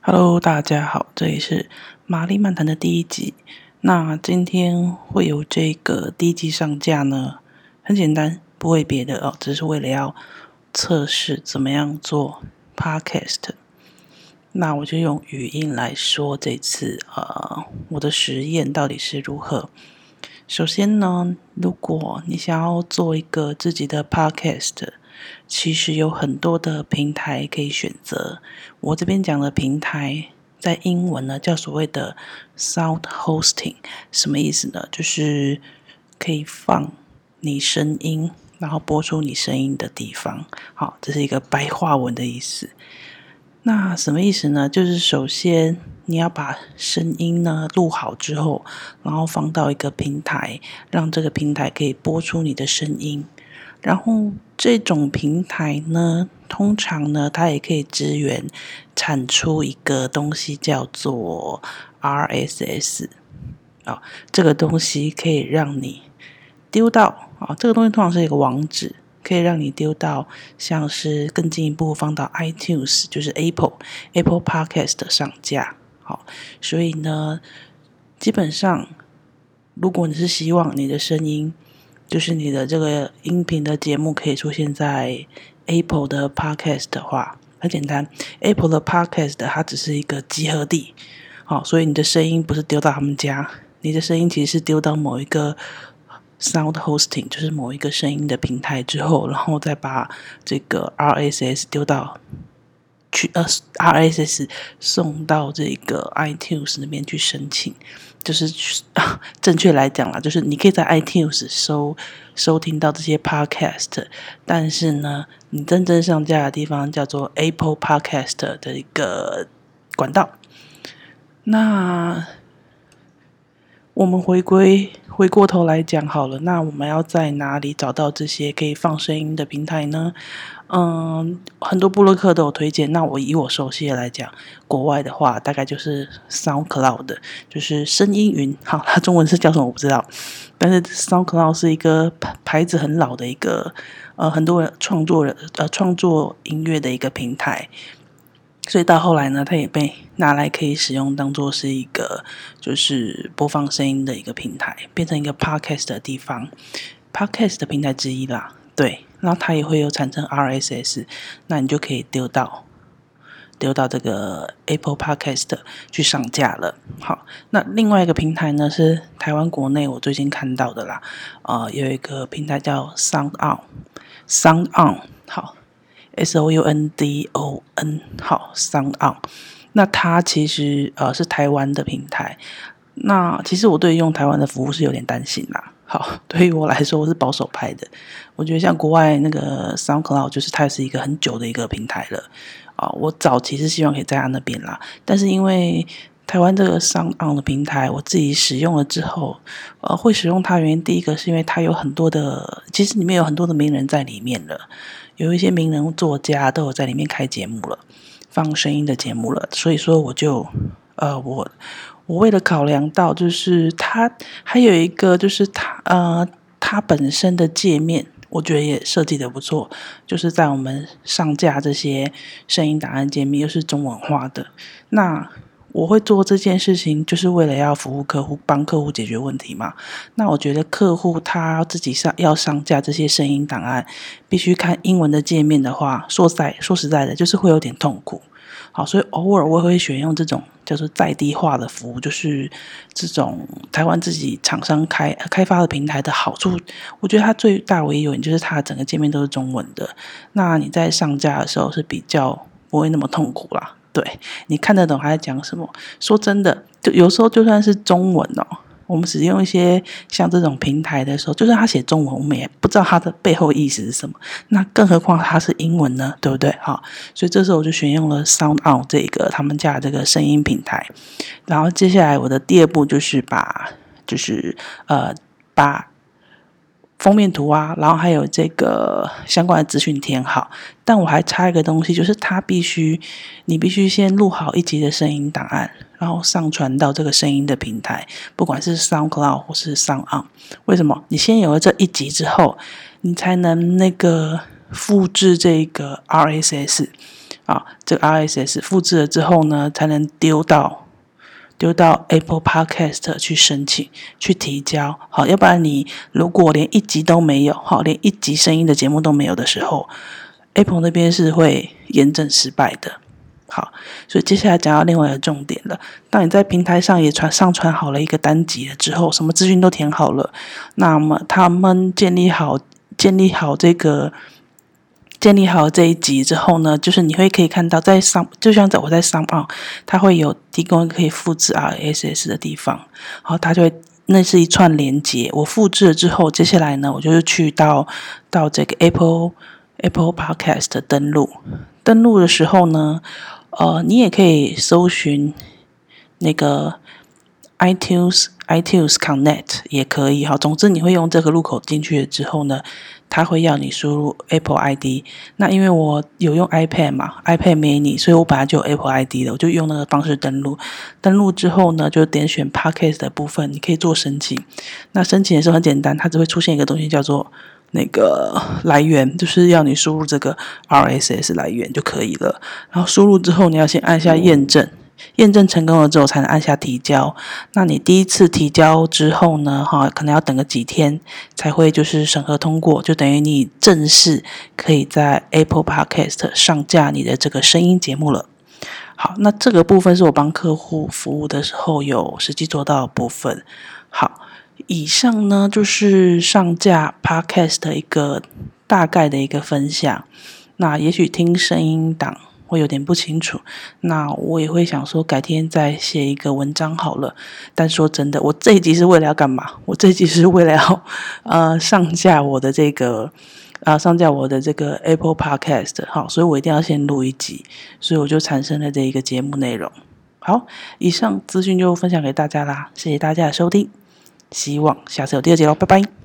Hello，大家好，这里是玛丽漫谈的第一集。那今天会有这个第一集上架呢，很简单，不为别的哦，只是为了要测试怎么样做 Podcast。那我就用语音来说这次呃我的实验到底是如何。首先呢，如果你想要做一个自己的 Podcast。其实有很多的平台可以选择。我这边讲的平台，在英文呢叫所谓的 Sound Hosting，什么意思呢？就是可以放你声音，然后播出你声音的地方。好，这是一个白话文的意思。那什么意思呢？就是首先你要把声音呢录好之后，然后放到一个平台，让这个平台可以播出你的声音。然后这种平台呢，通常呢，它也可以支援产出一个东西叫做 RSS 啊、哦，这个东西可以让你丢到啊、这个东西通常是一个网址，可以让你丢到像是更进一步放到 iTunes，就是 Apple Apple Podcast 上架。好、所以呢，基本上如果你是希望你的声音。就是你的这个音频的节目可以出现在 Apple 的 Podcast 的话，很简单，Apple 的 Podcast 它只是一个集合地，好，所以你的声音不是丢到他们家，你的声音其实是丢到某一个 Sound Hosting，就是某一个声音的平台之后，然后再把这个 RSS 丢到去呃 RSS 送到这个 iTunes 那边去申请。就是啊，正确来讲啦，就是你可以在 iTunes 收收听到这些 Podcast，但是呢，你真正上架的地方叫做 Apple Podcast 的一个管道。那我们回归回过头来讲好了，那我们要在哪里找到这些可以放声音的平台呢？嗯，很多部落客都有推荐。那我以我熟悉的来讲，国外的话大概就是 SoundCloud，就是声音云。好，它中文是叫什么我不知道。但是 SoundCloud 是一个牌牌子很老的一个，呃，很多人创作人呃创作音乐的一个平台。所以到后来呢，它也被拿来可以使用，当做是一个就是播放声音的一个平台，变成一个 Podcast 的地方，Podcast 的平台之一啦。对。然后它也会有产生 RSS，那你就可以丢到丢到这个 Apple Podcast 去上架了。好，那另外一个平台呢是台湾国内我最近看到的啦，呃，有一个平台叫 Sound On，Sound On，好，S O U N D O N，好，Sound On，那它其实呃是台湾的平台，那其实我对用台湾的服务是有点担心啦。好，对于我来说，我是保守派的。我觉得像国外那个 SoundCloud，就是它是一个很久的一个平台了啊。我早期是希望可以在它那边啦，但是因为台湾这个 SoundOn 的平台，我自己使用了之后，呃，会使用它原因，第一个是因为它有很多的，其实里面有很多的名人在里面了，有一些名人作家都有在里面开节目了，放声音的节目了，所以说我就呃我。我为了考量到，就是它还有一个，就是它呃，它本身的界面，我觉得也设计得不错。就是在我们上架这些声音档案界面，又是中文化的。那我会做这件事情，就是为了要服务客户，帮客户解决问题嘛。那我觉得客户他自己上要上架这些声音档案，必须看英文的界面的话，说在说实在的，就是会有点痛苦。好，所以偶尔我也会选用这种叫做在地化的服务，就是这种台湾自己厂商开开发的平台的好处。我觉得它最大唯一优点就是它整个界面都是中文的，那你在上架的时候是比较不会那么痛苦啦。对，你看得懂他在讲什么？说真的，就有时候就算是中文哦。我们使用一些像这种平台的时候，就算他写中文，我们也不知道他的背后意思是什么。那更何况他是英文呢？对不对？好，所以这时候我就选用了 Sound On 这个他们家的这个声音平台。然后接下来我的第二步就是把，就是呃把。封面图啊，然后还有这个相关的资讯填好，但我还差一个东西，就是它必须，你必须先录好一集的声音档案，然后上传到这个声音的平台，不管是 SoundCloud 或是 SoundOn。为什么？你先有了这一集之后，你才能那个复制这个 RSS 啊，这个 RSS 复制了之后呢，才能丢到丢到 Apple Podcast 去申请去提交。好，要不然你如果连一集都没有，好，连一集声音的节目都没有的时候，Apple 那边是会验证失败的。好，所以接下来讲到另外一个重点了。当你在平台上也传上传好了一个单集了之后，什么资讯都填好了，那么他们建立好建立好这个建立好这一集之后呢，就是你会可以看到在上，就像在我在上啊，它会有提供可以复制 RSS 的地方，然后它就会那是一串连接，我复制了之后，接下来呢，我就是去到到这个 Apple Apple Podcast 的登录，登录的时候呢。呃，你也可以搜寻那个 iTunes iTunes Connect 也可以哈。总之，你会用这个入口进去之后呢，它会要你输入 Apple ID。那因为我有用 iPad 嘛，iPad mini，所以我本来就有 Apple ID 的，我就用那个方式登录。登录之后呢，就点选 Podcast 的部分，你可以做申请。那申请的时候很简单，它只会出现一个东西叫做。那个来源就是要你输入这个 RSS 来源就可以了，然后输入之后，你要先按下验证，验证成功了之后才能按下提交。那你第一次提交之后呢，哈，可能要等个几天才会就是审核通过，就等于你正式可以在 Apple Podcast 上架你的这个声音节目了。好，那这个部分是我帮客户服务的时候有实际做到的部分。好。以上呢，就是上架 Podcast 的一个大概的一个分享。那也许听声音档会有点不清楚，那我也会想说改天再写一个文章好了。但说真的，我这一集是为了要干嘛？我这一集是为了要呃上架我的这个啊、呃、上架我的这个 Apple Podcast 好，所以我一定要先录一集，所以我就产生了这一个节目内容。好，以上资讯就分享给大家啦，谢谢大家的收听。希望下次有第二集喽，拜拜。